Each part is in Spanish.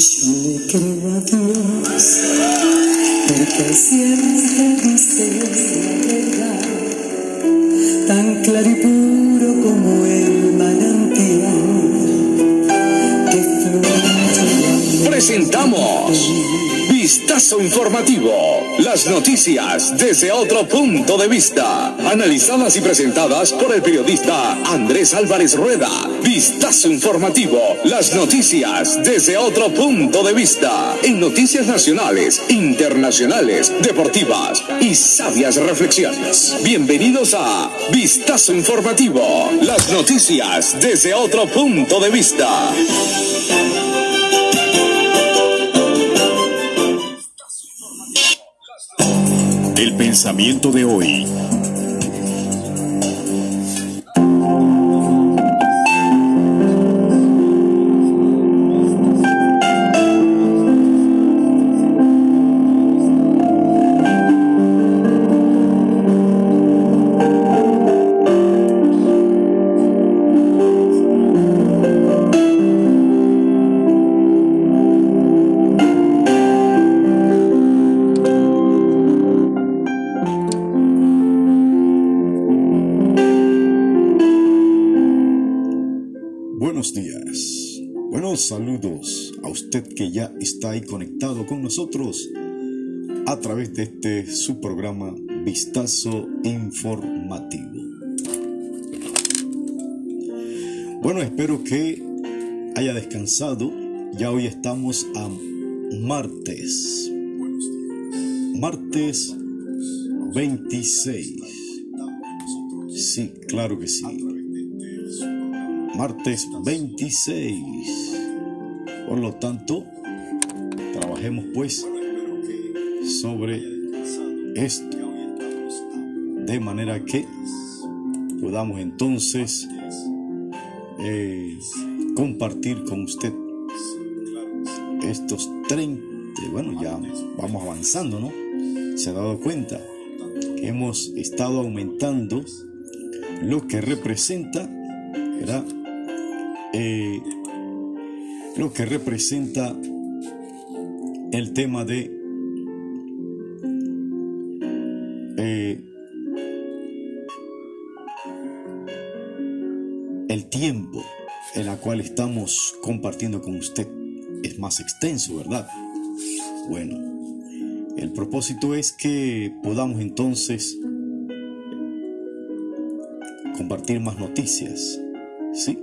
Yo le creo a Dios, porque siempre dice la verdad, tan claro y puro como el manantial que fluye. Presentamos Vistazo Informativo. Las noticias desde otro punto de vista. Analizadas y presentadas por el periodista Andrés Álvarez Rueda. Vistazo Informativo. Las noticias desde otro punto de vista. En noticias nacionales, internacionales, deportivas y sabias reflexiones. Bienvenidos a Vistazo Informativo. Las noticias desde otro punto de vista. El pensamiento de hoy. Está ahí conectado con nosotros a través de este su programa Vistazo Informativo. Bueno, espero que haya descansado. Ya hoy estamos a martes. Martes 26. Sí, claro que sí martes 26. Por lo tanto, trabajemos pues sobre esto. De manera que podamos entonces eh, compartir con usted estos 30. Bueno, ya vamos avanzando, ¿no? Se ha dado cuenta que hemos estado aumentando lo que representa, ¿verdad? eh, lo que representa el tema de eh, el tiempo en el cual estamos compartiendo con usted es más extenso, ¿verdad? Bueno, el propósito es que podamos entonces compartir más noticias, ¿sí?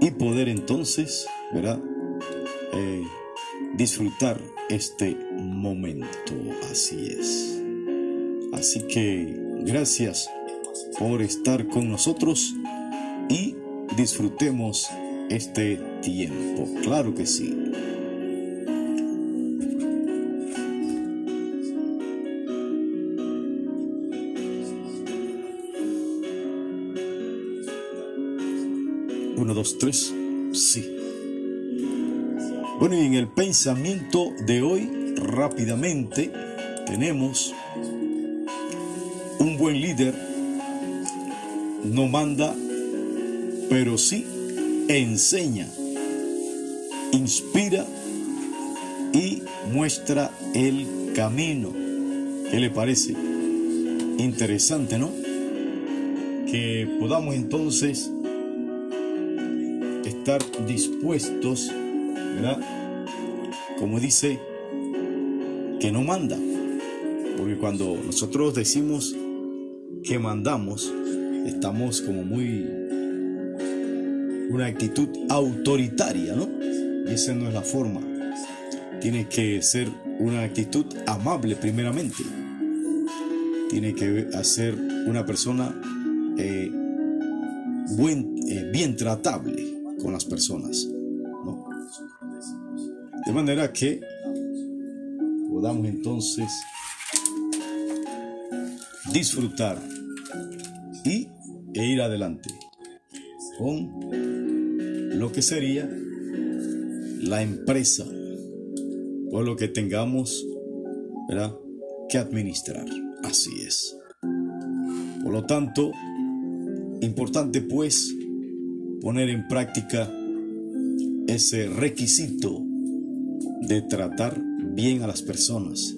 y poder entonces, ¿verdad? Eh, disfrutar este momento. Así es. Así que gracias por estar con nosotros y disfrutemos este tiempo. Claro que sí. Uno, dos, tres. Bueno, y en el pensamiento de hoy, rápidamente, tenemos un buen líder no manda, pero sí enseña, inspira y muestra el camino. ¿Qué le parece? Interesante, ¿no? Que podamos entonces estar dispuestos, Como dice, que no manda. Porque cuando nosotros decimos que mandamos, estamos como muy... una actitud autoritaria, ¿no? Y esa no es la forma. Tiene que ser una actitud amable primeramente. Tiene que ser una persona eh, buen, eh, bien tratable con las personas. De manera que podamos entonces disfrutar y e ir adelante con lo que sería la empresa o lo que tengamos ¿verdad? que administrar. Así es. Por lo tanto, importante pues poner en práctica ese requisito de tratar bien a las personas.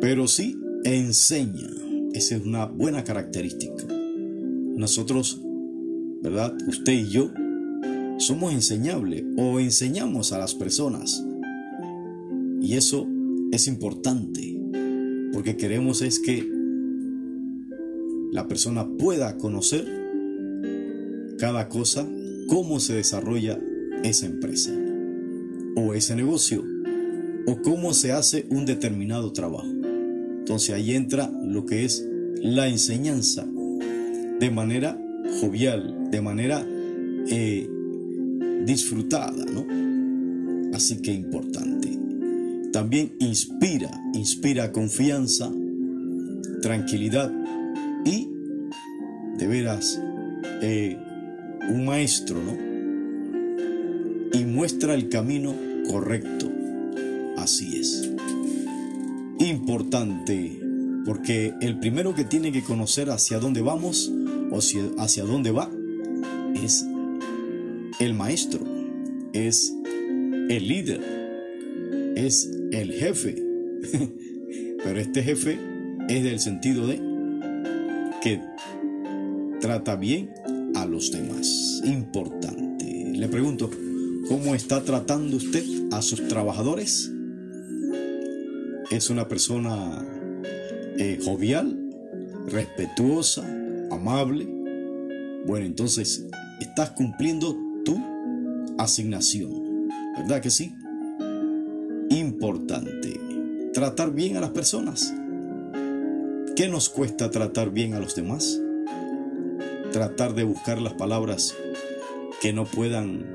Pero sí enseña. Esa es una buena característica. Nosotros, ¿verdad? Usted y yo somos enseñables o enseñamos a las personas. Y eso es importante porque queremos es que la persona pueda conocer cada cosa, cómo se desarrolla esa empresa o ese negocio o cómo se hace un determinado trabajo. Entonces ahí entra lo que es la enseñanza de manera jovial, de manera eh, disfrutada, ¿no? Así que importante. También inspira, inspira confianza, tranquilidad y de veras eh, un maestro, ¿no? Y muestra el camino correcto. Así es. Importante, porque el primero que tiene que conocer hacia dónde vamos o hacia dónde va es el maestro, es el líder, es el jefe. Pero este jefe es del sentido de que trata bien a los demás. Importante. Le pregunto, ¿cómo está tratando usted a sus trabajadores? ¿Es una persona eh, jovial, respetuosa, amable? Bueno, entonces estás cumpliendo tu asignación. ¿Verdad que sí? Importante. Tratar bien a las personas. ¿Qué nos cuesta tratar bien a los demás? Tratar de buscar las palabras que no puedan,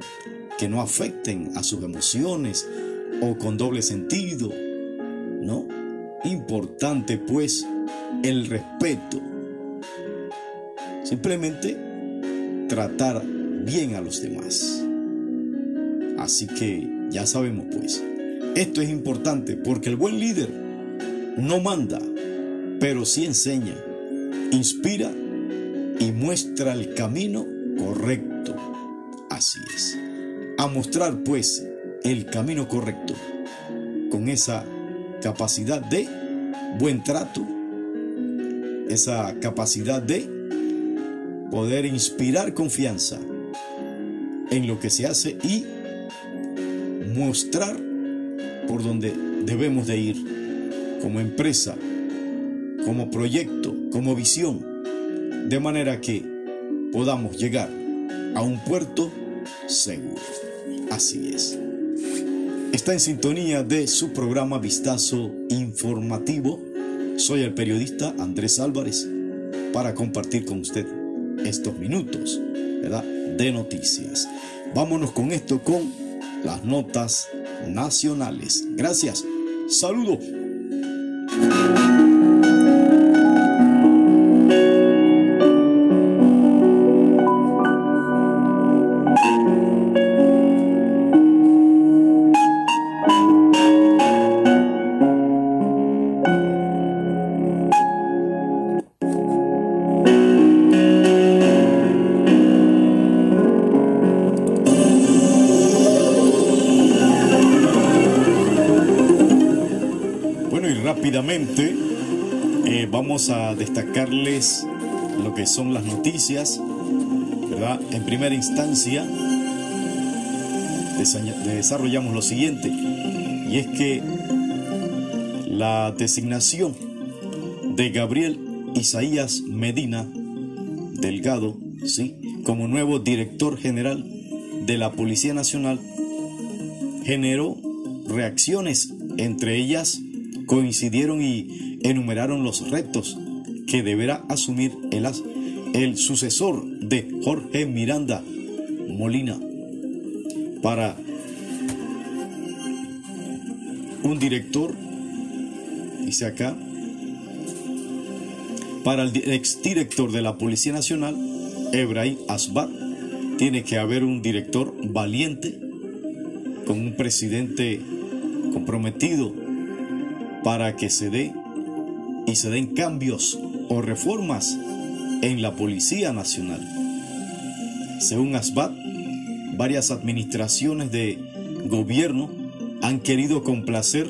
que no afecten a sus emociones o con doble sentido. ¿No? Importante pues el respeto. Simplemente tratar bien a los demás. Así que ya sabemos pues, esto es importante porque el buen líder no manda, pero sí enseña, inspira y muestra el camino correcto. Así es. A mostrar pues el camino correcto con esa capacidad de buen trato, esa capacidad de poder inspirar confianza en lo que se hace y mostrar por donde debemos de ir como empresa, como proyecto, como visión, de manera que podamos llegar a un puerto seguro. Así es. Está en sintonía de su programa Vistazo Informativo. Soy el periodista Andrés Álvarez para compartir con usted estos minutos de noticias. Vámonos con esto con las notas nacionales. Gracias. Saludo. Son las noticias, ¿verdad? En primera instancia, desarrollamos lo siguiente, y es que la designación de Gabriel Isaías Medina Delgado, ¿sí? como nuevo director general de la Policía Nacional, generó reacciones, entre ellas coincidieron y enumeraron los retos que deberá asumir el, el sucesor de Jorge Miranda Molina para un director, dice acá, para el exdirector de la Policía Nacional, Ebrahim Asbat, tiene que haber un director valiente, con un presidente comprometido para que se dé y se den cambios o reformas en la Policía Nacional. Según Asbat, varias administraciones de gobierno han querido complacer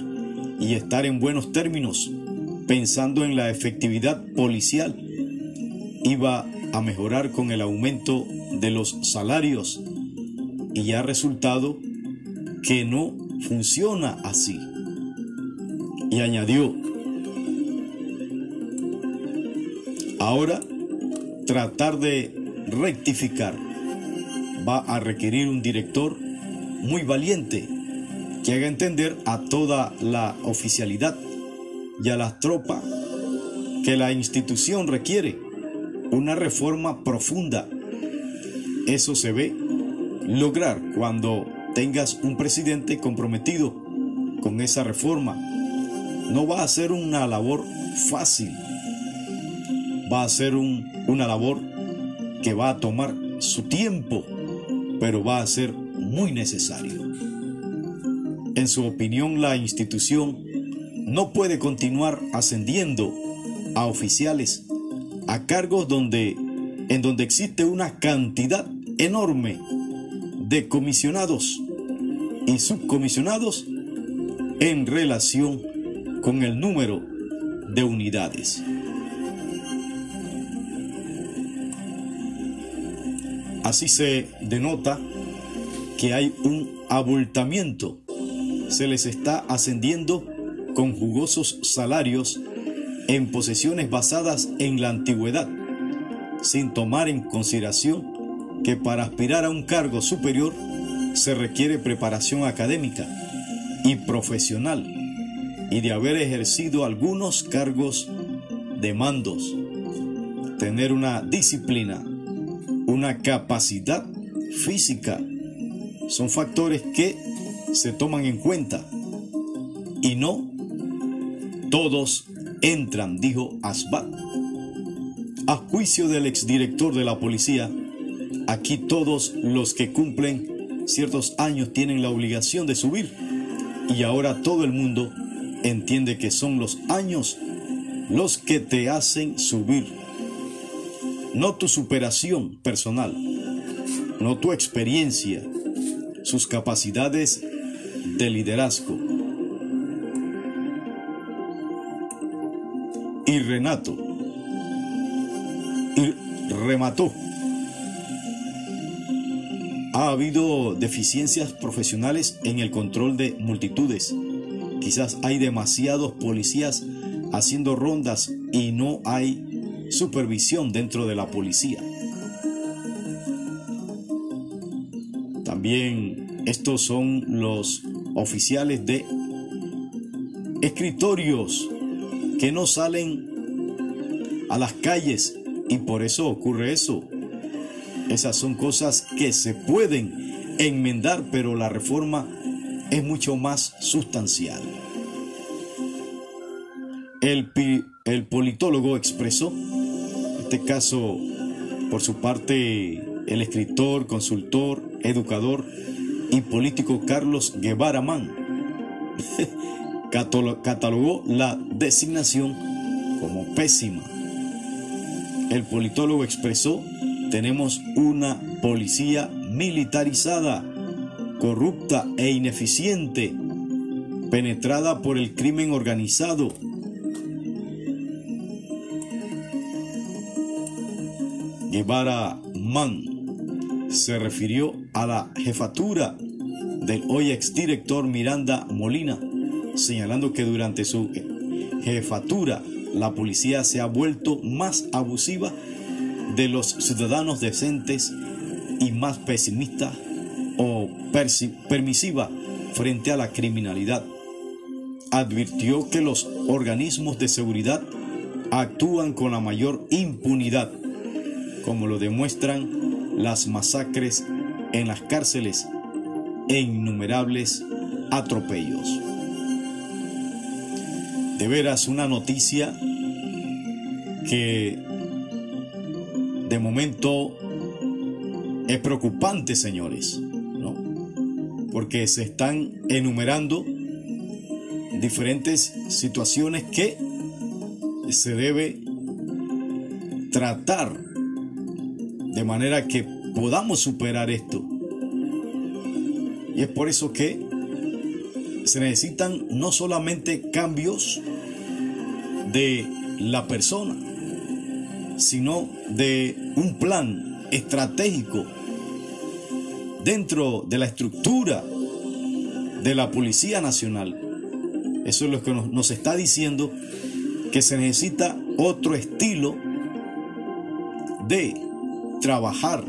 y estar en buenos términos, pensando en la efectividad policial. Iba a mejorar con el aumento de los salarios y ha resultado que no funciona así. Y añadió, ahora tratar de rectificar va a requerir un director muy valiente que haga entender a toda la oficialidad y a las tropas que la institución requiere una reforma profunda. Eso se ve lograr cuando tengas un presidente comprometido con esa reforma. No va a ser una labor fácil, va a ser una labor que va a tomar su tiempo, pero va a ser muy necesario. En su opinión, la institución no puede continuar ascendiendo a oficiales a cargos donde en donde existe una cantidad enorme de comisionados y subcomisionados en relación con el número de unidades. Así se denota que hay un abultamiento. Se les está ascendiendo con jugosos salarios en posesiones basadas en la antigüedad, sin tomar en consideración que para aspirar a un cargo superior se requiere preparación académica y profesional y de haber ejercido algunos cargos de mandos, tener una disciplina, una capacidad física, son factores que se toman en cuenta. Y no todos entran, dijo Asbat. A juicio del exdirector de la policía, aquí todos los que cumplen ciertos años tienen la obligación de subir. Y ahora todo el mundo entiende que son los años los que te hacen subir, no tu superación personal, no tu experiencia, sus capacidades de liderazgo. Y Renato, y remató. Ha habido deficiencias profesionales en el control de multitudes. Quizás hay demasiados policías haciendo rondas y no hay supervisión dentro de la policía. También estos son los oficiales de escritorios que no salen a las calles y por eso ocurre eso. Esas son cosas que se pueden enmendar, pero la reforma es mucho más sustancial. El, el politólogo expresó, este caso, por su parte, el escritor, consultor, educador y político Carlos Guevara Mann catalogó la designación como pésima. El politólogo expresó, tenemos una policía militarizada, corrupta e ineficiente, penetrada por el crimen organizado. Guevara Mann se refirió a la jefatura del hoy exdirector Miranda Molina, señalando que durante su jefatura la policía se ha vuelto más abusiva de los ciudadanos decentes y más pesimista o permisiva frente a la criminalidad. Advirtió que los organismos de seguridad actúan con la mayor impunidad, como lo demuestran las masacres en las cárceles e innumerables atropellos. De veras una noticia que de momento es preocupante, señores, ¿no? porque se están enumerando diferentes situaciones que se debe tratar de manera que podamos superar esto Y es por eso que se necesitan no solamente cambios de la persona, sino de un plan estratégico dentro de la estructura de la Policía Nacional. Eso es lo que nos, está diciendo que se necesita otro estilo de trabajar.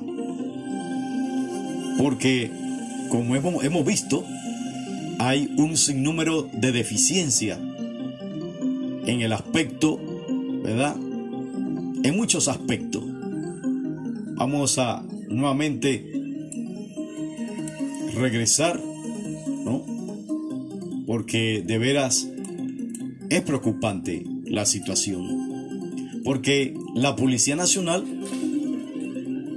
Porque, como hemos, hemos visto, hay un sinnúmero de deficiencia en el aspecto, ¿verdad? En muchos aspectos. Vamos a nuevamente regresar, ¿no? Porque de veras es preocupante la situación. Porque la Policía Nacional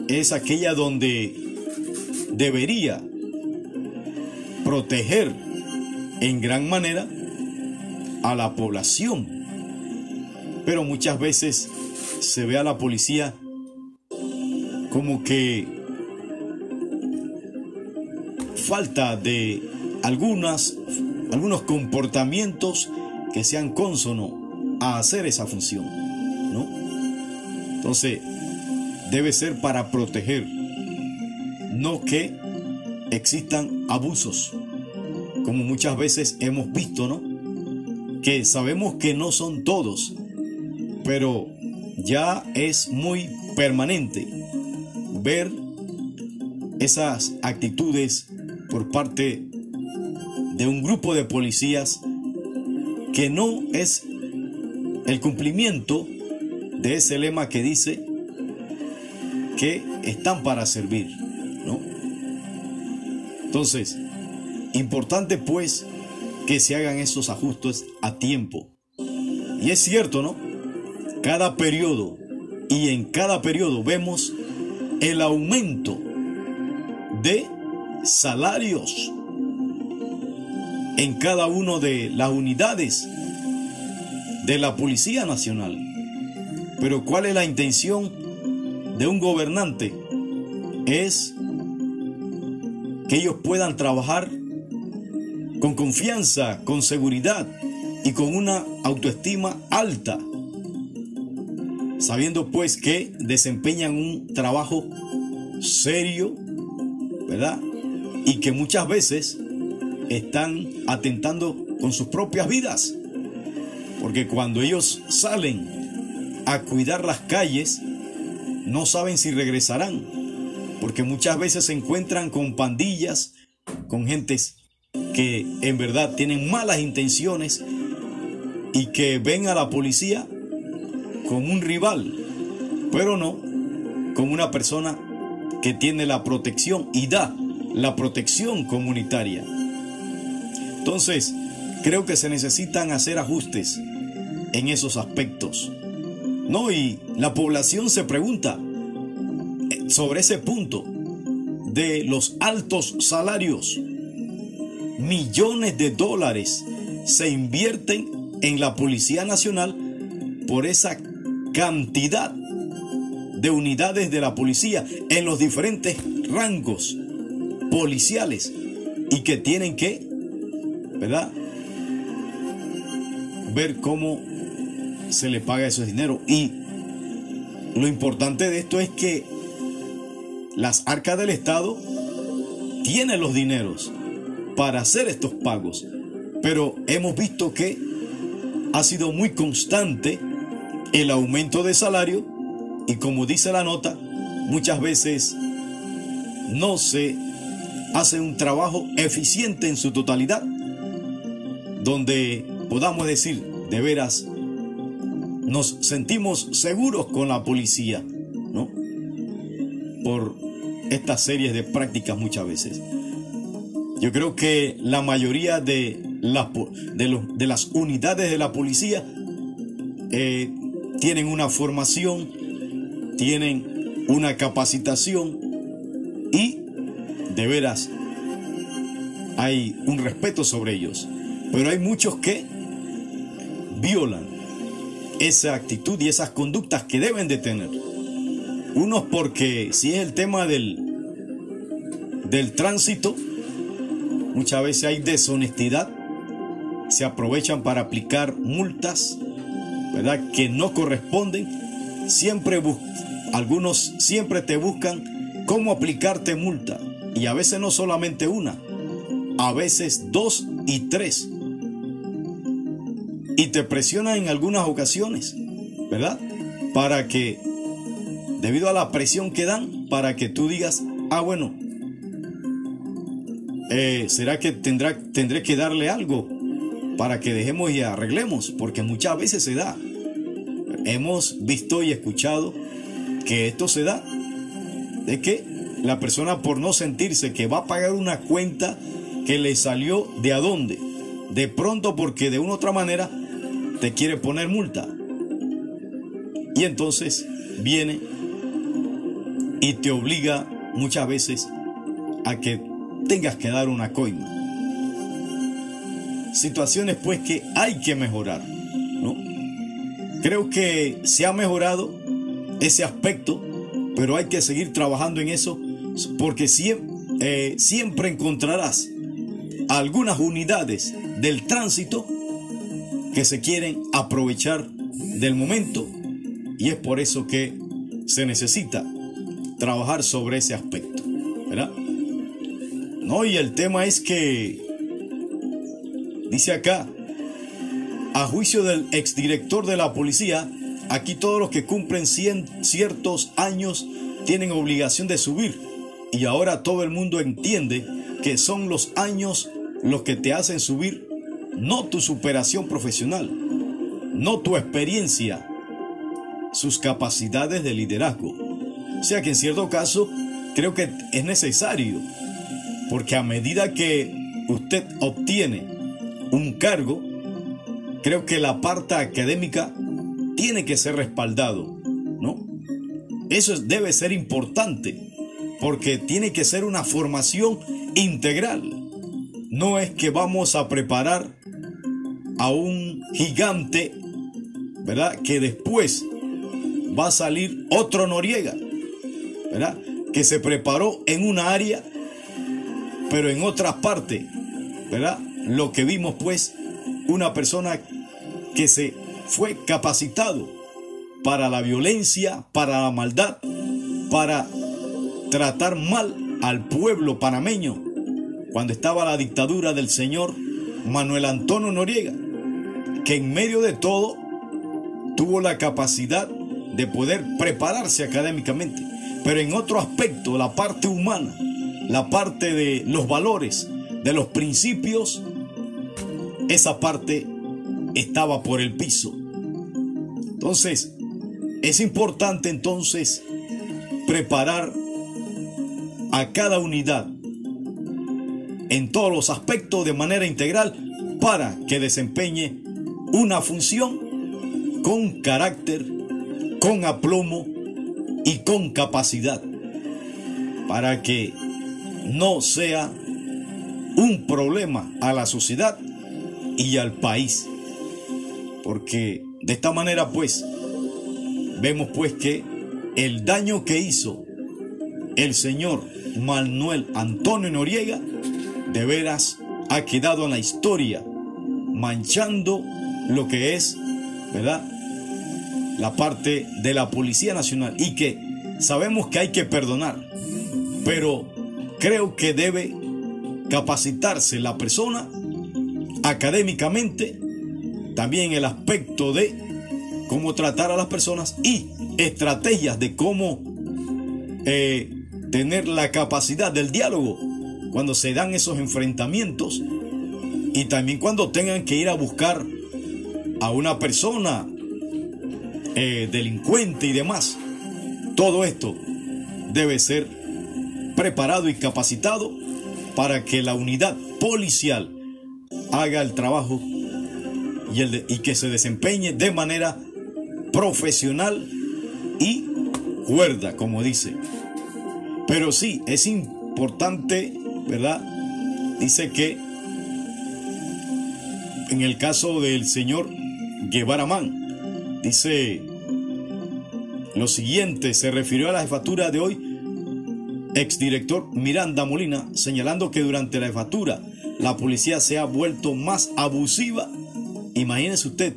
es aquella donde debería proteger en gran manera a la población. Pero muchas veces se ve a la policía como que falta de algunas, algunos comportamientos que sean consono a hacer esa función, ¿no? Entonces, debe ser para proteger, no que existan abusos, como muchas veces hemos visto, ¿no? Que sabemos que no son todos, pero ya es muy permanente ver esas actitudes por parte de un grupo de policías que no es el cumplimiento de ese lema que dice que están para servir, ¿no? Entonces, importante pues que se hagan esos ajustes a tiempo. Y es cierto, ¿no? Cada periodo y en cada periodo vemos el aumento de salarios en cada una de las unidades de la Policía Nacional. Pero ¿cuál es la intención de un gobernante? Es que ellos puedan trabajar con confianza, con seguridad y con una autoestima alta, sabiendo pues que desempeñan un trabajo serio, ¿verdad? y que muchas veces están atentando con sus propias vidas. Porque cuando ellos salen a cuidar las calles, no saben si regresarán. Porque muchas veces se encuentran con pandillas, con gentes que en verdad tienen malas intenciones y que ven a la policía como un rival, pero no como una persona que tiene la protección y da la protección comunitaria. Entonces, creo que se necesitan hacer ajustes en esos aspectos. No, y la población se pregunta eh, sobre ese punto de los altos salarios. Millones de dólares se invierten en la Policía Nacional por esa cantidad de unidades de la policía en los diferentes rangos policiales y que tienen que, ¿verdad? Ver cómo se le paga ese dinero. Y lo importante de esto es que las arcas del Estado tienen los dineros para hacer estos pagos. Pero hemos visto que ha sido muy constante el aumento de salario y como dice la nota, muchas veces no se hace un trabajo eficiente en su totalidad, donde podamos decir, de veras, nos sentimos seguros con la policía, ¿no? Por estas series de prácticas muchas veces. Yo creo que la mayoría de, las, de, de las unidades de la policía eh, tienen una formación, tienen una capacitación y de veras hay un respeto sobre ellos. Pero hay muchos que violan esa actitud y esas conductas que deben de tener. Unos porque si es el tema del, del tránsito, muchas veces hay deshonestidad, se aprovechan para aplicar multas, ¿verdad? Que no corresponden. Siempre algunos siempre te buscan cómo aplicarte multa y a veces no solamente una, a veces dos y tres. Y te presionan en algunas ocasiones, ¿verdad? Para que, debido a la presión que dan, para que tú digas, ah, bueno, eh, ¿será que tendrá, tendré que darle algo para que dejemos y arreglemos? Porque muchas veces se da. Hemos visto y escuchado que esto se da. De que la persona por no sentirse que va a pagar una cuenta que le salió de a dónde. De pronto porque de una u otra manera te quiere poner multa. Y entonces viene y te obliga muchas veces a que tengas que dar una coima. Situaciones pues que hay que mejorar, ¿no? Creo que se ha mejorado ese aspecto, pero hay que seguir trabajando en eso porque siempre, eh, siempre encontrarás algunas unidades del tránsito que se quieren aprovechar del momento y es por eso que se necesita trabajar sobre ese aspecto, ¿verdad? No, y el tema es que, dice acá, a juicio del exdirector de la policía, aquí todos los que cumplen ciertos años tienen obligación de subir. Y ahora todo el mundo entiende que son los años los que te hacen subir, no tu superación profesional, no tu experiencia, sus capacidades de liderazgo. O sea que en cierto caso creo que es necesario porque a medida que usted obtiene un cargo, creo que la parte académica tiene que ser respaldado, ¿no? Eso debe ser importante, porque tiene que ser una formación integral. No es que vamos a preparar a un gigante, ¿verdad? Que después va a salir otro Noriega, ¿verdad? Que se preparó en una área pero en otras partes, ¿verdad? Lo que vimos pues, una persona que se fue capacitado para la violencia, para la maldad, para tratar mal al pueblo panameño cuando estaba la dictadura del señor Manuel Antonio Noriega, que en medio de todo tuvo la capacidad de poder prepararse académicamente, pero en otro aspecto, la parte humana, la parte de los valores, de los principios, esa parte estaba por el piso. Entonces, es importante entonces preparar a cada unidad en todos los aspectos de manera integral para que desempeñe una función con carácter, con aplomo y con capacidad, para que no sea un problema a la sociedad y al país. Porque de esta manera pues vemos pues que el daño que hizo el señor Manuel Antonio Noriega de veras ha quedado en la historia manchando lo que es, ¿verdad? La parte de la Policía Nacional y que sabemos que hay que perdonar, pero creo que debe capacitarse la persona académicamente, también el aspecto de cómo tratar a las personas y estrategias de cómo eh, tener la capacidad del diálogo cuando se dan esos enfrentamientos y también cuando tengan que ir a buscar a una persona eh, delincuente y demás. Todo esto debe ser preparado y capacitado para que la unidad policial haga el trabajo y, el y que se desempeñe de manera profesional y cuerda, como dice. Pero sí, es importante, ¿verdad? Dice que en el caso del señor Guevara Man, dice lo siguiente, se refirió a la jefatura de hoy exdirector Miranda Molina, señalando que durante la jefatura la policía se ha vuelto más abusiva, imagínese usted,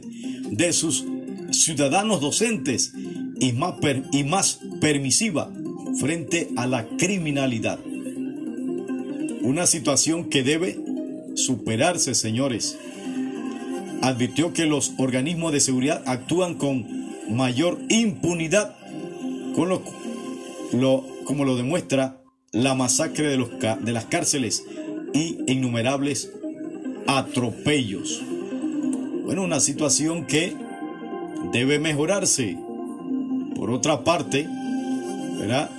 de sus ciudadanos docentes y más, y más permisiva frente a la criminalidad. Una situación que debe superarse, señores. Advirtió que los organismos de seguridad actúan con mayor impunidad, con lo, lo, como lo demuestra la masacre de, los, de las cárceles y innumerables atropellos. Bueno, una situación que debe mejorarse. Por otra parte, ¿verdad?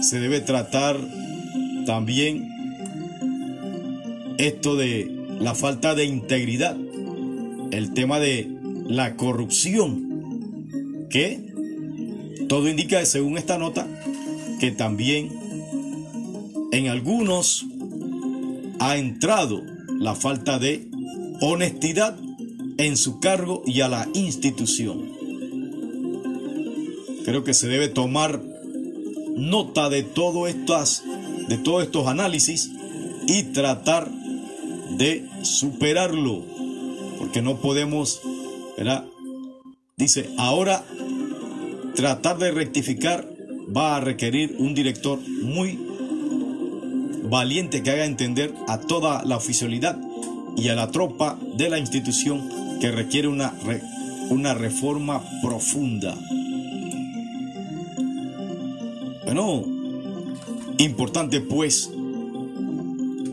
Se debe tratar también esto de la falta de integridad, el tema de la corrupción, que todo indica, según esta nota, que también en algunos ha entrado la falta de honestidad en su cargo y a la institución. Creo que se debe tomar nota de todo estas de todos estos análisis y tratar de superarlo, porque no podemos, ¿verdad? Dice, ahora tratar de rectificar va a requerir un director muy valiente que haga entender a toda la oficialidad y a la tropa de la institución que requiere una, una reforma profunda. Bueno, importante pues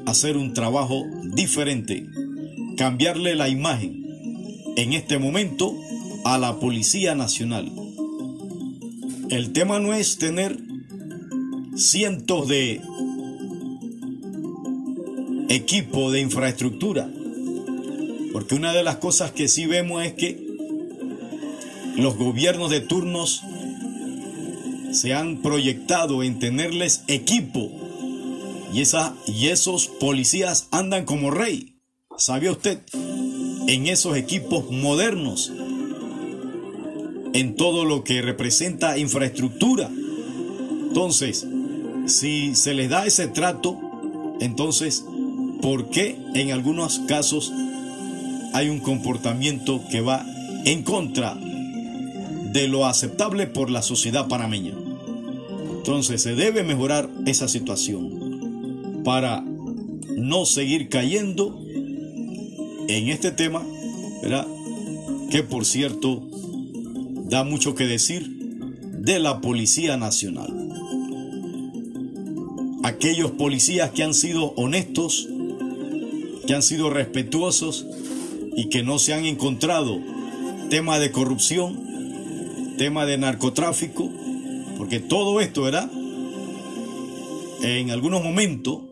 hacer un trabajo diferente, cambiarle la imagen en este momento a la Policía Nacional. El tema no es tener cientos de equipo de infraestructura, porque una de las cosas que sí vemos es que los gobiernos de turnos se han proyectado en tenerles equipo y, y esos policías andan como rey. ¿Sabía usted? En esos equipos modernos, en todo lo que representa infraestructura. Entonces, si se les da ese trato, entonces, ¿por qué en algunos casos hay un comportamiento que va en contra de lo aceptable por la sociedad panameña? Entonces se debe mejorar esa situación para no seguir cayendo en este tema, ¿verdad? Que por cierto da mucho que decir de la Policía Nacional. Aquellos policías que han sido honestos, que han sido respetuosos y que no se han encontrado tema de corrupción, tema de narcotráfico, porque todo esto, ¿verdad? En algunos momentos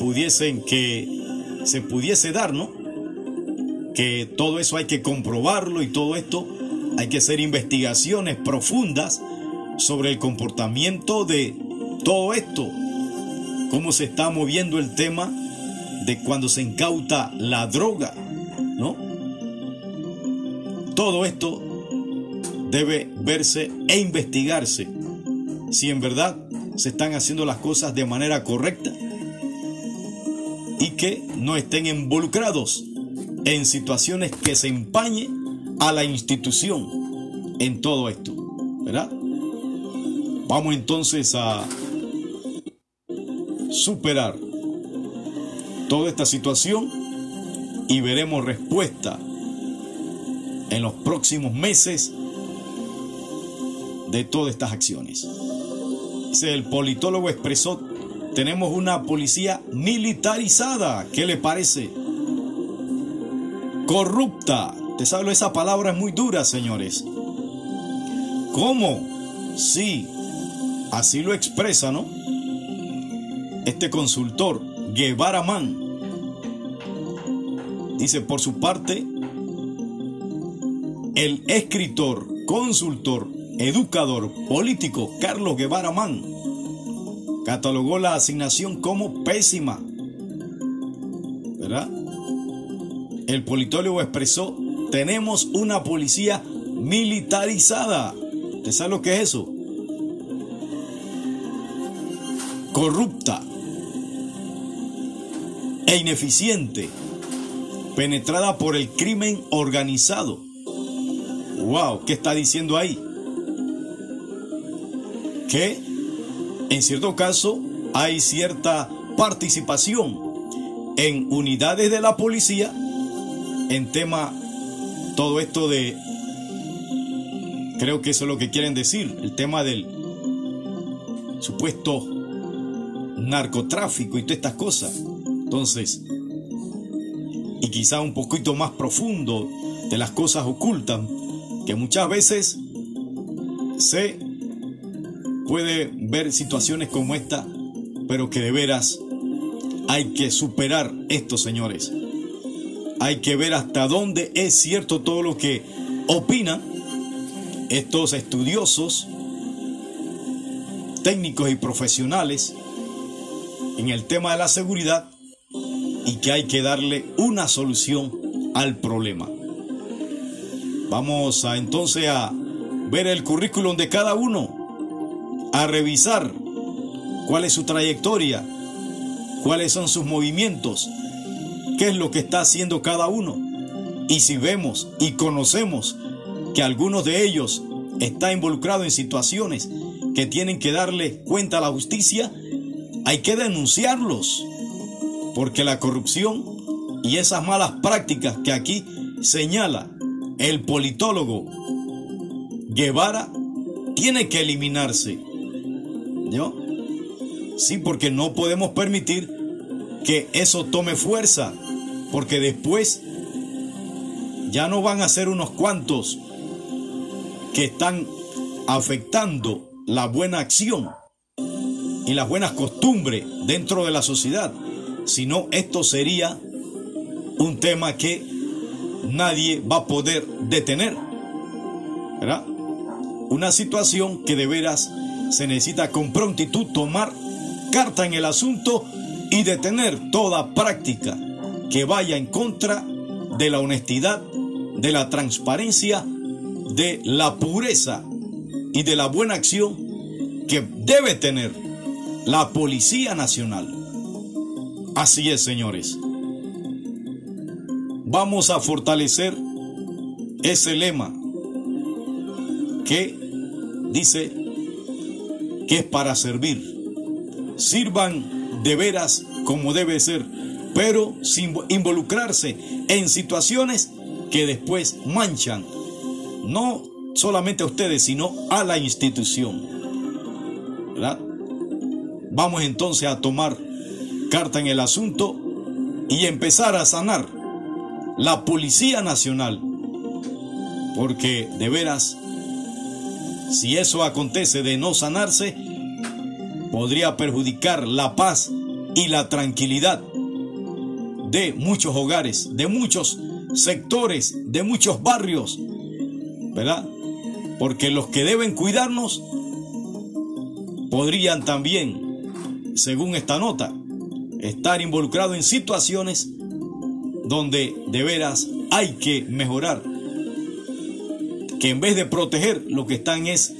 pudiesen que se pudiese dar, ¿no? Que todo eso hay que comprobarlo y todo esto hay que hacer investigaciones profundas sobre el comportamiento de todo esto, cómo se está moviendo el tema de cuando se incauta la droga, ¿no? Todo esto debe verse e investigarse si en verdad se están haciendo las cosas de manera correcta que no estén involucrados en situaciones que se empañen a la institución en todo esto, ¿verdad? Vamos entonces a superar toda esta situación y veremos respuesta en los próximos meses de todas estas acciones. El politólogo expresó, tenemos una policía militarizada, ¿qué le parece? Corrupta. Te sabes, esa palabra es muy dura, señores. ¿Cómo? Sí, así lo expresa, ¿no? Este consultor, Guevara Man, dice por su parte, el escritor, consultor educador político Carlos Guevara Man catalogó la asignación como pésima. ¿Verdad? El politólogo expresó, tenemos una policía militarizada. ¿Usted sabe lo que es eso? corrupta e ineficiente, penetrada por el crimen organizado. Wow, ¿qué está diciendo ahí? Que en cierto caso hay cierta participación en unidades de la policía en tema todo esto de creo que eso es lo que quieren decir, el tema del supuesto narcotráfico y todas estas cosas. Entonces, y quizá un poquito más profundo de las cosas ocultas que muchas veces se puede ver situaciones como esta, pero que de veras hay que superar esto, señores. Hay que ver hasta dónde es cierto todo lo que opinan estos estudiosos, técnicos y profesionales en el tema de la seguridad y que hay que darle una solución al problema. Vamos a entonces a ver el currículum de cada uno, a revisar cuál es su trayectoria, cuáles son sus movimientos, qué es lo que está haciendo cada uno. Y si vemos y conocemos que algunos de ellos están involucrados en situaciones que tienen que darle cuenta a la justicia, hay que denunciarlos porque la corrupción y esas malas prácticas que aquí señala el politólogo Guevara tiene que eliminarse. ¿No? Sí, porque no podemos permitir que eso tome fuerza, porque después ya no van a ser unos cuantos que están afectando la buena acción y las buenas costumbres dentro de la sociedad sino esto sería un tema que nadie va a poder detener. ¿Verdad? Una situación que de veras se necesita con prontitud tomar carta en el asunto y detener toda práctica que vaya en contra de la honestidad, de la transparencia, de la pureza y de la buena acción que debe tener la Policía Nacional. Así es, señores. Vamos a fortalecer ese lema que dice que es para servir. Sirvan de veras como debe ser, pero sin involucrarse en situaciones que después manchan no solamente a ustedes, sino a la institución. Vamos entonces a tomar carta en el asunto y empezar a sanar la Policía Nacional. Porque de veras, si eso acontece de no sanarse, podría perjudicar la paz y la tranquilidad de muchos hogares, de muchos sectores, de muchos barrios, ¿verdad? Porque los que deben cuidarnos podrían también, según esta nota, estar involucrado en situaciones donde de veras hay que mejorar. Que en vez de proteger, lo que están es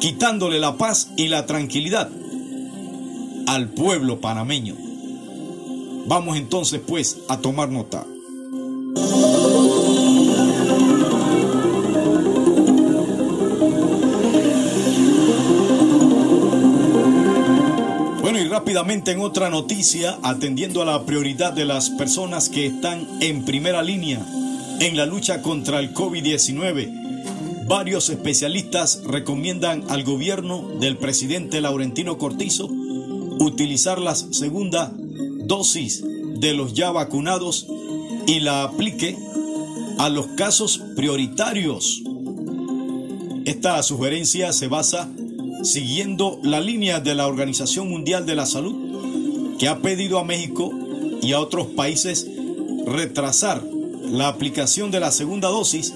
quitándole la paz y la tranquilidad al pueblo panameño. Vamos entonces pues a tomar nota. rápidamente en otra noticia, atendiendo a la prioridad de las personas que están en primera línea en la lucha contra el COVID-19, varios especialistas recomiendan al gobierno del presidente Laurentino Cortizo utilizar la segunda dosis de los ya vacunados y la aplique a los casos prioritarios. Esta sugerencia se basa siguiendo la línea de la Organización Mundial de la Salud, que ha pedido a México y a otros países retrasar la aplicación de la segunda dosis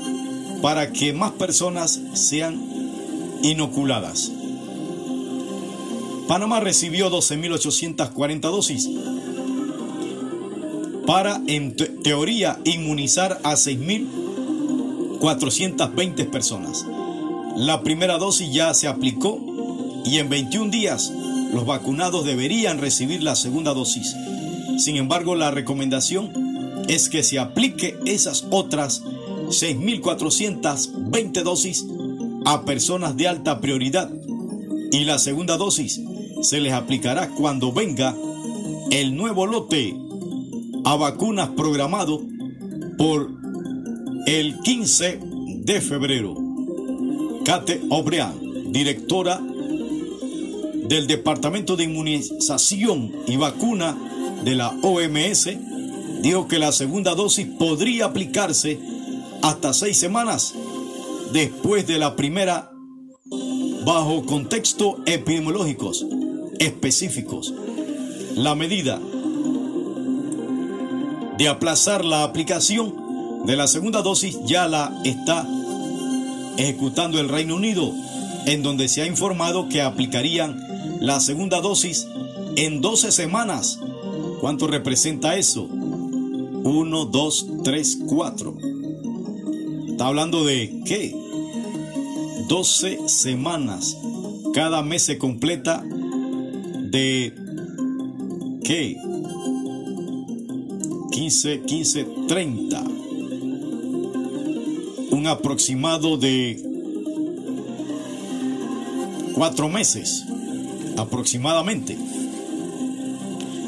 para que más personas sean inoculadas. Panamá recibió 12.840 dosis para, en teoría, inmunizar a 6.420 personas. La primera dosis ya se aplicó y en 21 días los vacunados deberían recibir la segunda dosis. Sin embargo, la recomendación es que se aplique esas otras 6.420 dosis a personas de alta prioridad y la segunda dosis se les aplicará cuando venga el nuevo lote a vacunas programado por el 15 de febrero. Kate O'Brien, directora del Departamento de Inmunización y Vacuna de la OMS, dijo que la segunda dosis podría aplicarse hasta seis semanas después de la primera bajo contextos epidemiológicos específicos. La medida de aplazar la aplicación de la segunda dosis ya la está ejecutando el Reino Unido, en donde se ha informado que aplicarían la segunda dosis en 12 semanas. ¿Cuánto representa eso? 1, 2, 3, 4. Está hablando de qué? 12 semanas. Cada mes se completa de qué? 15, 15, 30. Un aproximado de cuatro meses, aproximadamente.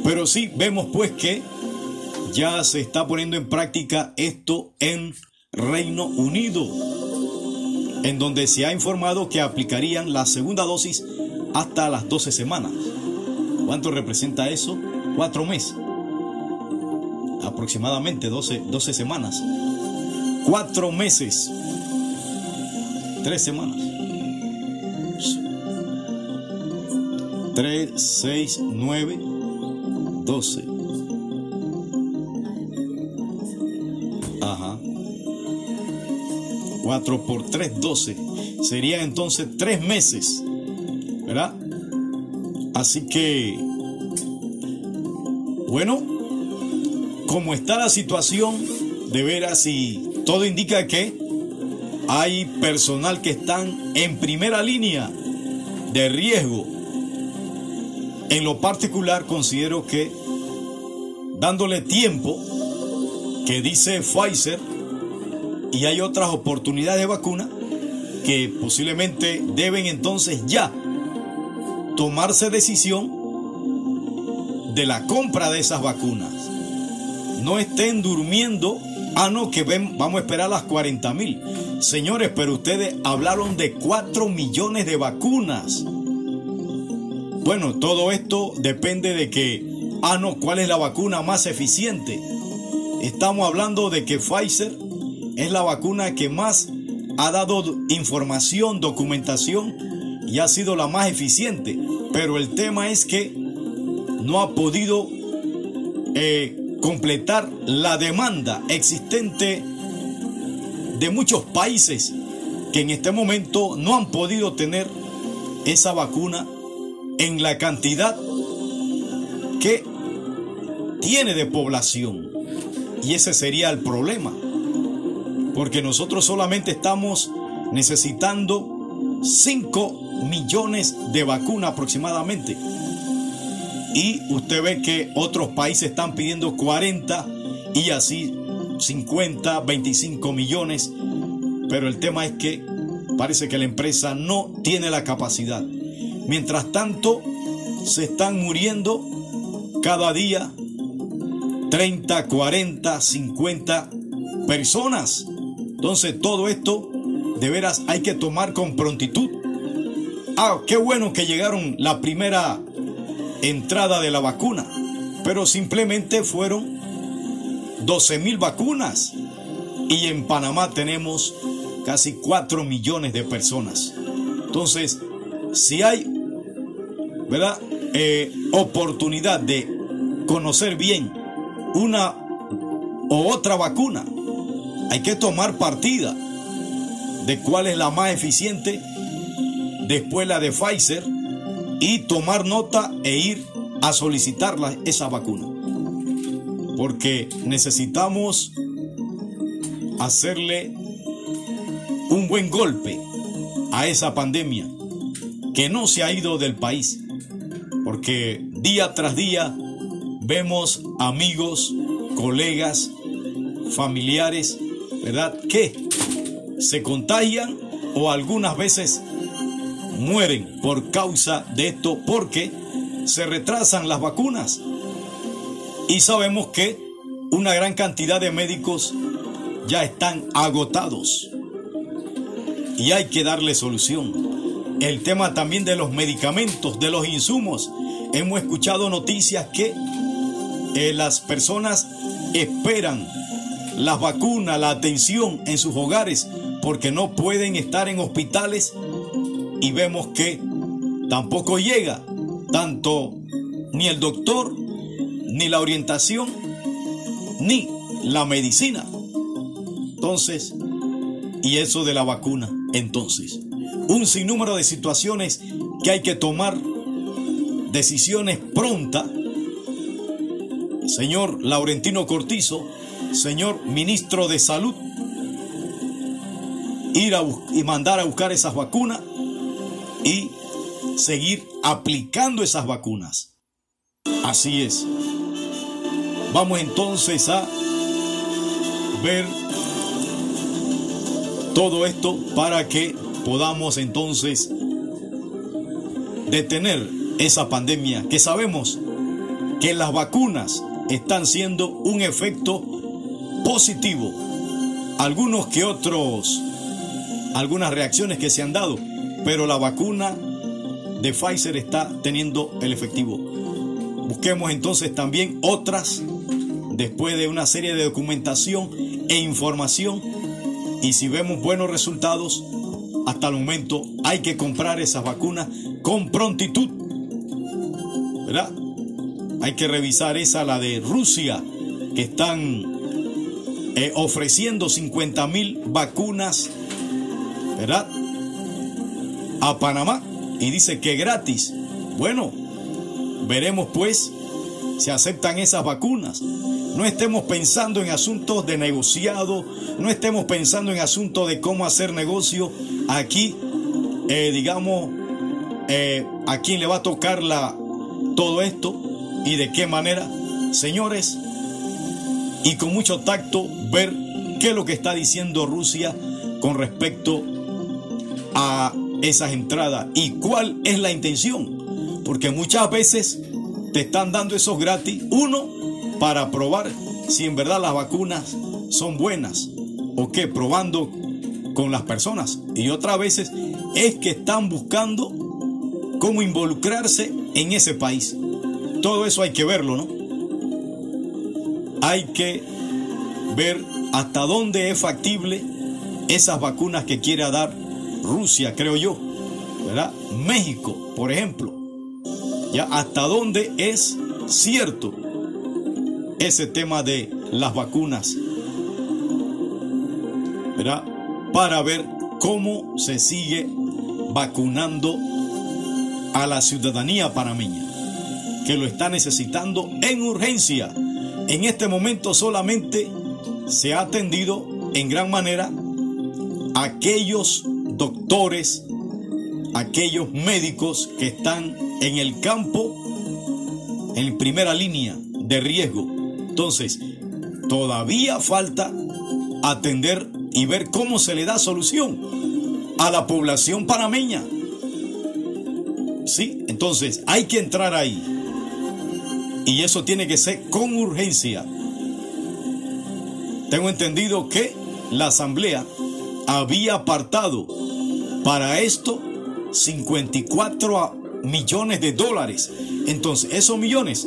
Pero sí vemos pues que ya se está poniendo en práctica esto en Reino Unido, en donde se ha informado que aplicarían la segunda dosis hasta las 12 semanas. ¿Cuánto representa eso? Cuatro meses. Aproximadamente 12, 12 semanas. Cuatro meses. Tres semanas. 3, 6, 9, 12. 4 por 3, 12. Sería entonces 3 meses, ¿verdad? Así que, bueno, como está la situación, de veras, y todo indica que hay personal que están en primera línea de riesgo. En lo particular, considero que dándole tiempo, que dice Pfizer, y hay otras oportunidades de vacuna, que posiblemente deben entonces ya tomarse decisión de la compra de esas vacunas. No estén durmiendo, ah no, que ven, vamos a esperar las 40 mil. Señores, pero ustedes hablaron de 4 millones de vacunas. Bueno, todo esto depende de que, ah no, ¿cuál es la vacuna más eficiente? Estamos hablando de que Pfizer es la vacuna que más ha dado información, documentación y ha sido la más eficiente. Pero el tema es que no ha podido eh, completar la demanda existente de muchos países que en este momento no han podido tener esa vacuna en la cantidad que tiene de población. Y ese sería el problema. Porque nosotros solamente estamos necesitando 5 millones de vacunas aproximadamente. Y usted ve que otros países están pidiendo 40 y así 50, 25 millones. Pero el tema es que parece que la empresa no tiene la capacidad. Mientras tanto, se están muriendo cada día 30, 40, 50 personas. Entonces todo esto de veras hay que tomar con prontitud. Ah, qué bueno que llegaron la primera entrada de la vacuna, pero simplemente fueron 12 mil vacunas y en Panamá tenemos casi 4 millones de personas. Entonces, si hay, ¿verdad? Eh, oportunidad de conocer bien una o otra vacuna, hay que tomar partida de cuál es la más eficiente, después la de Pfizer y tomar nota e ir a solicitar esa vacuna. Porque necesitamos hacerle un buen golpe a esa pandemia que no se ha ido del país. porque día tras día vemos amigos, colegas, familiares, ¿verdad? Que se contagian o algunas veces mueren por causa de esto porque se retrasan las vacunas. Y sabemos que una gran cantidad de médicos ya están agotados y hay que darle solución. El tema también de los medicamentos, de los insumos. Hemos escuchado noticias que eh, las personas esperan las vacunas, la atención en sus hogares porque no pueden estar en hospitales y vemos que tampoco llega tanto ni el doctor, ni la orientación, ni la medicina. Entonces, y eso de la vacuna, entonces, un sinnúmero de situaciones que hay que tomar decisiones prontas. Señor Laurentino Cortizo, señor ministro de Salud, ir a y mandar a buscar esas vacunas y seguir aplicando esas vacunas. Así es. Vamos entonces a ver todo esto para que podamos entonces detener esa pandemia que sabemos que las vacunas están siendo un efecto positivo. Algunos que otros, algunas reacciones que se han dado, pero la vacuna de Pfizer está teniendo el efectivo. Busquemos entonces también otras, después de una serie de documentación e información, y si vemos buenos resultados, hasta el momento hay que comprar esas vacunas con prontitud. ¿Verdad? Hay que revisar esa, la de Rusia, que están eh, ofreciendo 50 mil vacunas, ¿verdad? A Panamá y dice que gratis. Bueno, veremos pues si aceptan esas vacunas. No estemos pensando en asuntos de negociado, no estemos pensando en asuntos de cómo hacer negocio. Aquí, eh, digamos, eh, a quién le va a tocar la, todo esto y de qué manera. Señores, y con mucho tacto ver qué es lo que está diciendo Rusia con respecto a esas entradas y cuál es la intención. Porque muchas veces te están dando esos gratis, uno, para probar si en verdad las vacunas son buenas o qué, probando con las personas. Y otras veces es que están buscando cómo involucrarse en ese país. Todo eso hay que verlo, ¿no? Hay que ver hasta dónde es factible esas vacunas que quiere dar Rusia, creo yo, ¿verdad? México, por ejemplo. Ya hasta dónde es cierto ese tema de las vacunas, ¿verdad? Para ver cómo se sigue vacunando a la ciudadanía panameña, que lo está necesitando en urgencia. En este momento solamente se ha atendido en gran manera aquellos doctores, aquellos médicos que están en el campo, en primera línea de riesgo. Entonces, todavía falta atender y ver cómo se le da solución a la población panameña. Sí, entonces hay que entrar ahí. Y eso tiene que ser con urgencia. Tengo entendido que la Asamblea había apartado para esto 54 millones de dólares. Entonces, esos millones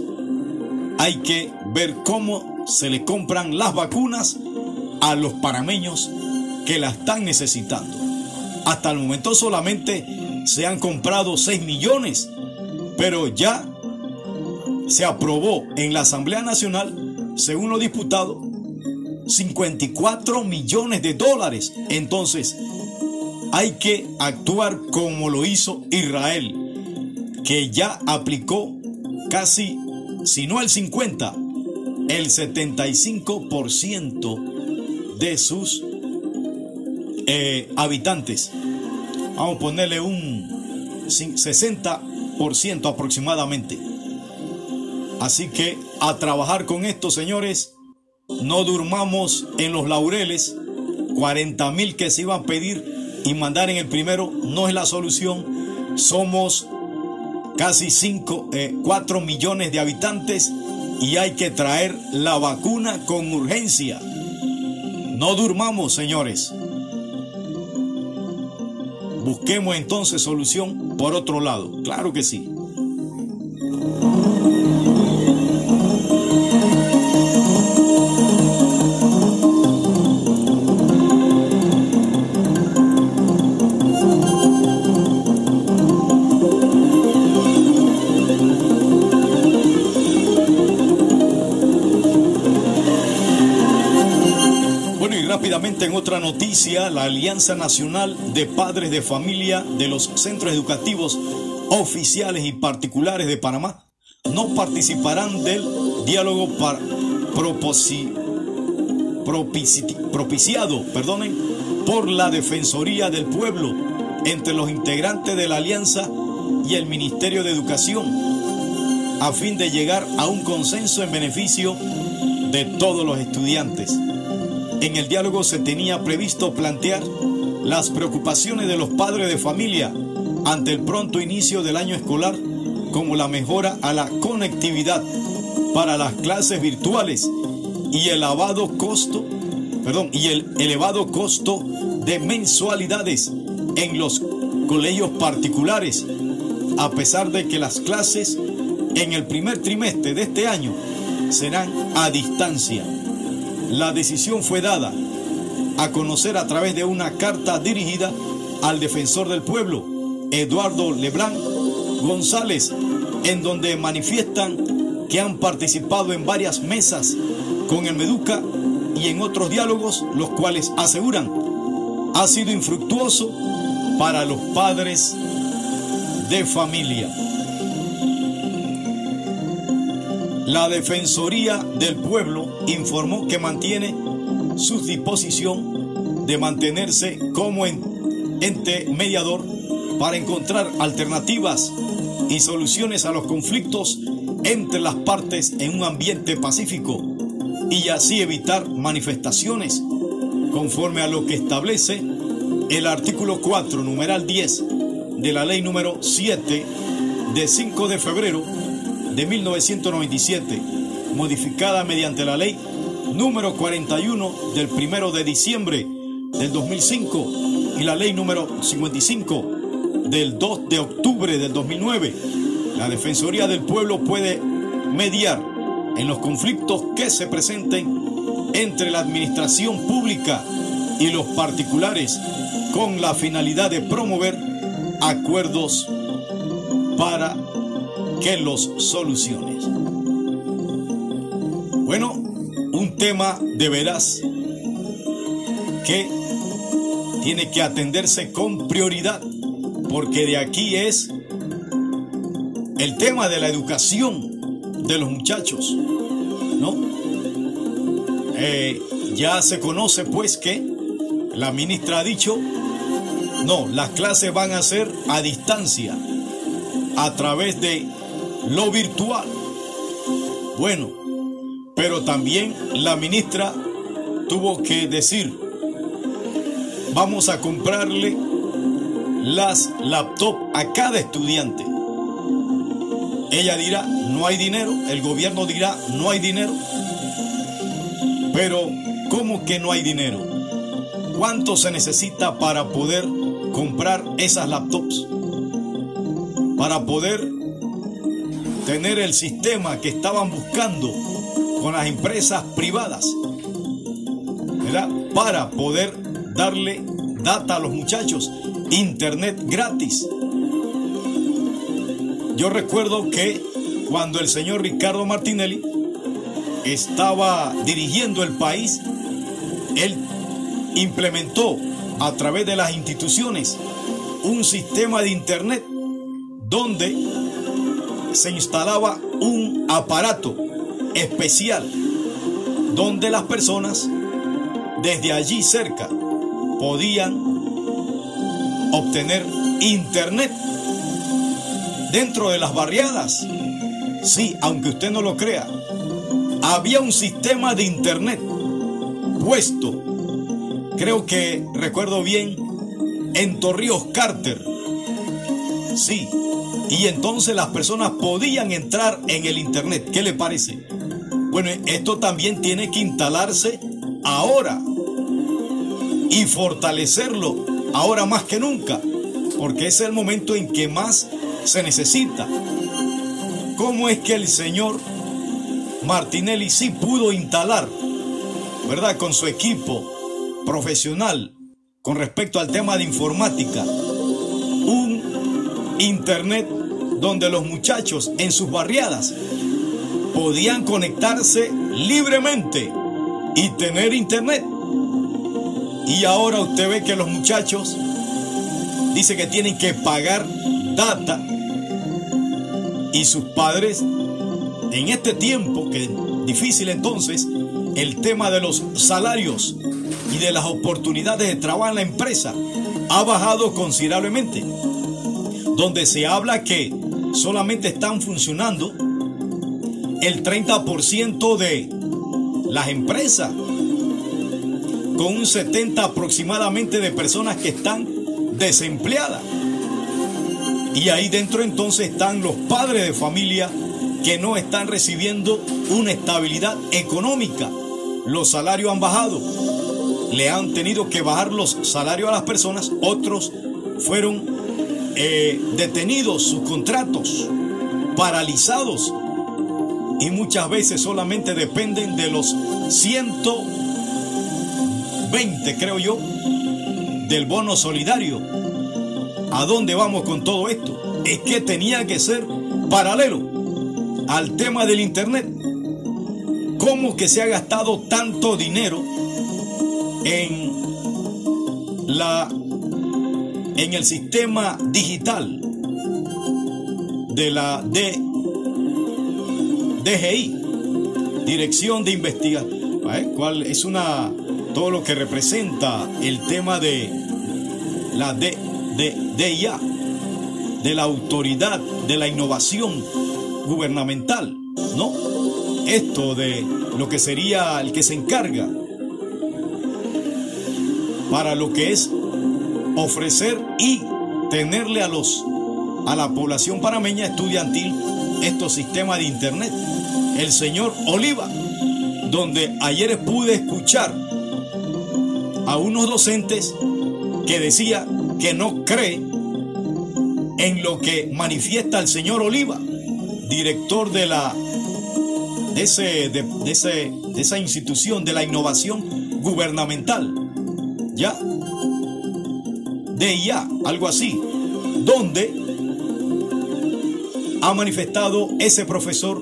hay que ver cómo se le compran las vacunas a los parameños que la están necesitando. Hasta el momento solamente se han comprado 6 millones, pero ya se aprobó en la Asamblea Nacional, según los diputados, 54 millones de dólares. Entonces, hay que actuar como lo hizo Israel, que ya aplicó casi, si no el 50, el 75% de sus eh, habitantes. Vamos a ponerle un 60 10% aproximadamente. Así que a trabajar con esto, señores, no durmamos en los laureles. 40 mil que se iban a pedir y mandar en el primero no es la solución. Somos casi 5, 4 millones de habitantes y hay que traer la vacuna con urgencia. No durmamos, señores. Busquemos entonces solución por otro lado. Claro que sí. Noticia, la Alianza Nacional de Padres de Familia de los Centros Educativos Oficiales y Particulares de Panamá no participarán del diálogo propiciado perdonen, por la Defensoría del Pueblo entre los integrantes de la Alianza y el Ministerio de Educación a fin de llegar a un consenso en beneficio de todos los estudiantes. En el diálogo se tenía previsto plantear las preocupaciones de los padres de familia ante el pronto inicio del año escolar, como la mejora a la conectividad para las clases virtuales y el elevado costo, y el elevado costo de mensualidades en los colegios particulares, a pesar de que las clases en el primer trimestre de este año serán a distancia. La decisión fue dada a conocer a través de una carta dirigida al defensor del pueblo, Eduardo Lebrán González, en donde manifiestan que han participado en varias mesas con el Meduca y en otros diálogos, los cuales aseguran ha sido infructuoso para los padres de familia. La Defensoría del Pueblo informó que mantiene su disposición de mantenerse como en- ente mediador para encontrar alternativas y soluciones a los conflictos entre las partes en un ambiente pacífico y así evitar manifestaciones conforme a lo que establece el artículo 4, numeral 10 de la ley número 7 de 5 de febrero de 1997, modificada mediante la ley número 41 del 1 de diciembre del 2005 y la ley número 55 del 2 de octubre del 2009. La Defensoría del Pueblo puede mediar en los conflictos que se presenten entre la administración pública y los particulares con la finalidad de promover acuerdos para que los soluciones. Bueno, un tema de veras que tiene que atenderse con prioridad, porque de aquí es el tema de la educación de los muchachos, ¿no? Eh, ya se conoce pues que la ministra ha dicho, no, las clases van a ser a distancia, a través de lo virtual. Bueno, pero también la ministra tuvo que decir, vamos a comprarle las laptops a cada estudiante. Ella dirá, no hay dinero, el gobierno dirá, no hay dinero. Pero, ¿cómo que no hay dinero? ¿Cuánto se necesita para poder comprar esas laptops? Para poder tener el sistema que estaban buscando con las empresas privadas, ¿verdad? Para poder darle data a los muchachos, internet gratis. Yo recuerdo que cuando el señor Ricardo Martinelli estaba dirigiendo el país, él implementó a través de las instituciones un sistema de internet donde se instalaba un aparato especial donde las personas desde allí cerca podían obtener internet dentro de las barriadas. Sí, aunque usted no lo crea, había un sistema de internet puesto, creo que recuerdo bien, en Torrijos Carter. Sí, y entonces las personas podían entrar en el internet. ¿Qué le parece? Bueno, esto también tiene que instalarse ahora y fortalecerlo ahora más que nunca, porque es el momento en que más se necesita. ¿Cómo es que el señor Martinelli sí pudo instalar, verdad, con su equipo profesional con respecto al tema de informática, un internet donde los muchachos en sus barriadas podían conectarse libremente y tener internet? Y ahora usted ve que los muchachos dice que tienen que pagar data y sus padres en este tiempo que difícil entonces el tema de los salarios y de las oportunidades de trabajo en la empresa ha bajado considerablemente donde se habla que solamente están funcionando el 30% de las empresas con un 70 aproximadamente de personas que están desempleadas. Y ahí dentro entonces están los padres de familia que no están recibiendo una estabilidad económica. Los salarios han bajado. Le han tenido que bajar los salarios a las personas. Otros fueron eh, detenidos, sus contratos, paralizados. Y muchas veces solamente dependen de los 120, creo yo, del bono solidario. ¿A dónde vamos con todo esto? Es que tenía que ser paralelo al tema del Internet. ¿Cómo que se ha gastado tanto dinero en, la, en el sistema digital de la D, DGI, Dirección de Investigación? ¿Cuál es una todo lo que representa el tema de la D, de, DIA, de la autoridad de la innovación gubernamental, ¿no? Esto de lo que sería el que se encarga para lo que es ofrecer y tenerle a los a la población parameña estudiantil estos sistemas de internet. El señor Oliva, donde ayer pude escuchar a unos docentes que decía que no cree en lo que manifiesta el señor Oliva director de la de, ese, de, de esa institución de la innovación gubernamental, ¿ya? De ya, algo así, donde ha manifestado ese profesor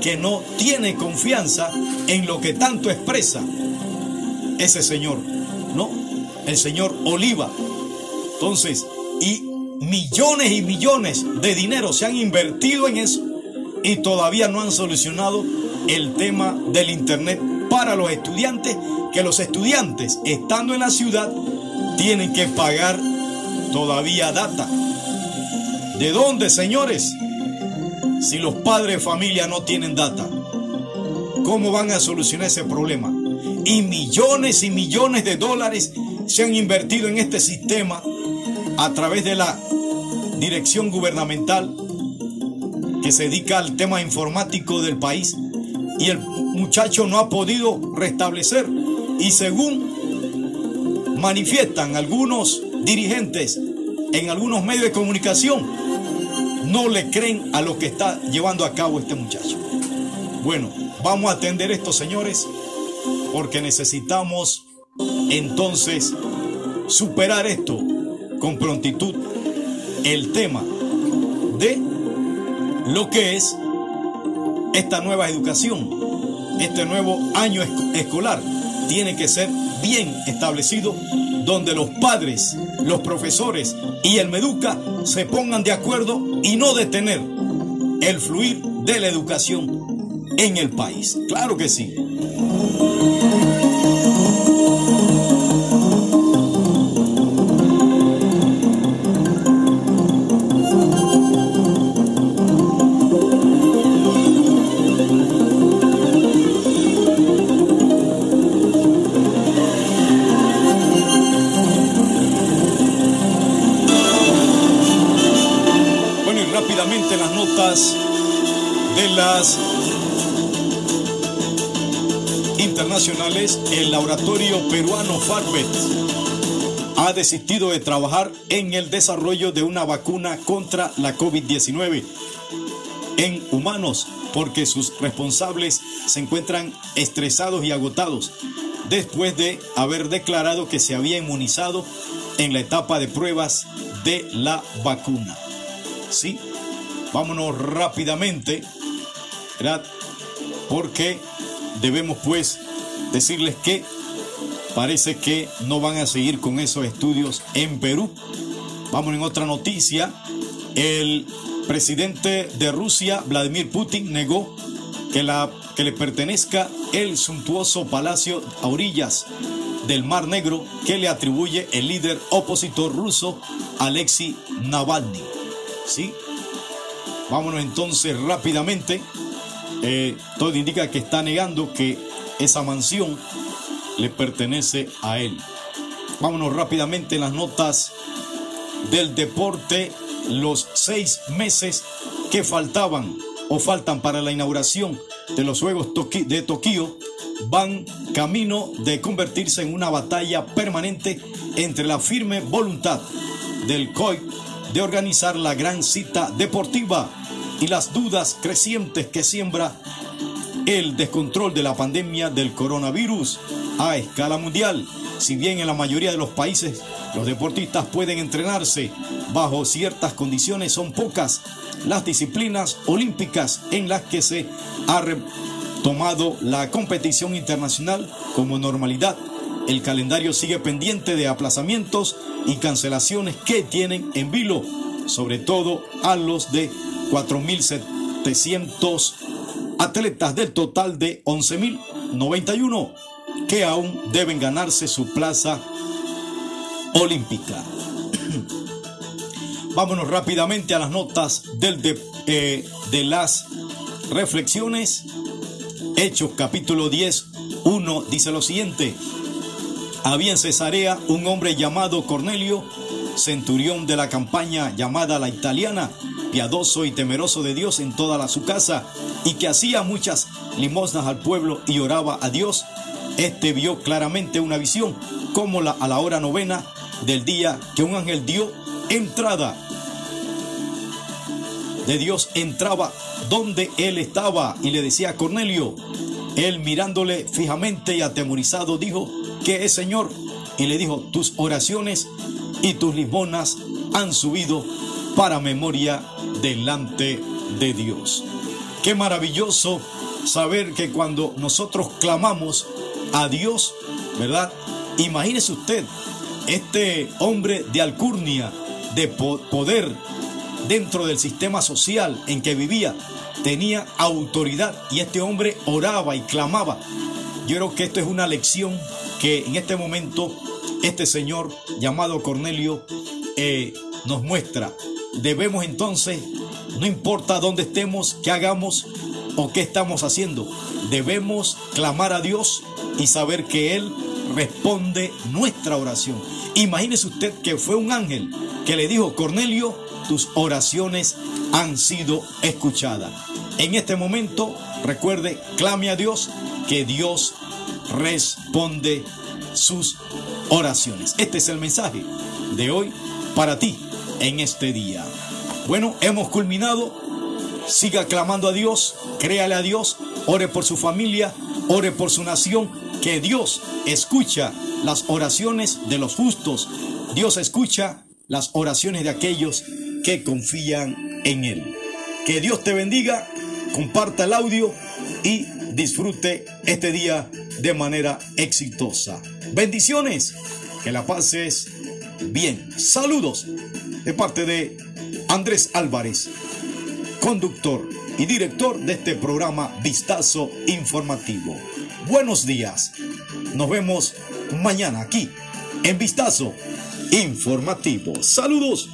que no tiene confianza en lo que tanto expresa ese señor, ¿no? El señor Oliva. Entonces, y millones y millones de dinero se han invertido en eso y todavía no han solucionado el tema del Internet para los estudiantes, que los estudiantes, estando en la ciudad, tienen que pagar todavía data. ¿De dónde, señores? Si los padres de familia no tienen data, ¿cómo van a solucionar ese problema? Y millones y millones de dólares se han invertido en este sistema a través de la dirección gubernamental que se dedica al tema informático del país y el muchacho no ha podido restablecer y según manifiestan algunos dirigentes en algunos medios de comunicación, no le creen a lo que está llevando a cabo este muchacho. Bueno, vamos a atender esto, señores, porque necesitamos entonces superar esto con prontitud. El tema de lo que es esta nueva educación, este nuevo año escolar. Tiene que ser bien establecido donde los padres, los profesores y el Meduca se pongan de acuerdo y no detener el fluir de la educación en el país. Claro que sí. Desistido de trabajar en el desarrollo de una vacuna contra la COVID-19 en humanos porque sus responsables se encuentran estresados y agotados después de haber declarado que se había inmunizado en la etapa de pruebas de la vacuna. Sí, vámonos rápidamente, ¿verdad? Porque debemos pues decirles que parece que no van a seguir con esos estudios en Perú. Vamos en otra noticia. El presidente de Rusia, Vladimir Putin, negó que, la, que le pertenezca el suntuoso palacio a orillas del Mar Negro que le atribuye el líder opositor ruso Alexei Navalny. ¿Sí? Vámonos entonces rápidamente. Eh, todo indica que está negando que esa mansión le pertenece a él. Vámonos rápidamente en las notas del deporte. Los seis meses que faltaban o faltan para la inauguración de los Juegos de Tokio van camino de convertirse en una batalla permanente entre la firme voluntad del COI de organizar la gran cita deportiva y las dudas crecientes que siembra el descontrol de la pandemia del coronavirus a escala mundial. Si bien en la mayoría de los países los deportistas pueden entrenarse bajo ciertas condiciones, son pocas las disciplinas olímpicas en las que se ha tomado la competición internacional como normalidad. El calendario sigue pendiente de aplazamientos y cancelaciones que tienen en vilo, sobre todo a los de 4.700 atletas del total de 11.091 que aún deben ganarse su plaza olímpica. Vámonos rápidamente a las notas del de, eh, de las reflexiones. Hechos capítulo 10, 1 dice lo siguiente. Había en Cesarea un hombre llamado Cornelio, centurión de la campaña llamada la italiana, piadoso y temeroso de Dios en toda su casa, y que hacía muchas limosnas al pueblo y oraba a Dios. Este vio claramente una visión, como la, a la hora novena del día que un ángel dio entrada. De Dios entraba donde él estaba y le decía a Cornelio. Él mirándole fijamente y atemorizado dijo, ¿qué es Señor? Y le dijo, tus oraciones y tus limonas han subido para memoria delante de Dios. Qué maravilloso saber que cuando nosotros clamamos a Dios, ¿verdad? Imagínese usted, este hombre de alcurnia, de poder dentro del sistema social en que vivía, tenía autoridad y este hombre oraba y clamaba. Yo creo que esto es una lección que en este momento este señor llamado Cornelio eh, nos muestra. Debemos entonces, no importa dónde estemos, qué hagamos o qué estamos haciendo, debemos clamar a Dios y saber que Él responde nuestra oración. Imagínese usted que fue un ángel que le dijo, Cornelio, tus oraciones han sido escuchadas. En este momento, recuerde, clame a Dios, que Dios responde sus oraciones. Este es el mensaje de hoy para ti en este día. Bueno, hemos culminado. Siga clamando a Dios, créale a Dios, ore por su familia, ore por su nación, que Dios escucha las oraciones de los justos. Dios escucha las oraciones de aquellos que confían en Él. Que Dios te bendiga, comparta el audio y disfrute este día de manera exitosa. Bendiciones, que la pases bien. Saludos de parte de Andrés Álvarez, conductor y director de este programa Vistazo Informativo. Buenos días. Nos vemos mañana aquí en Vistazo Informativo. Saludos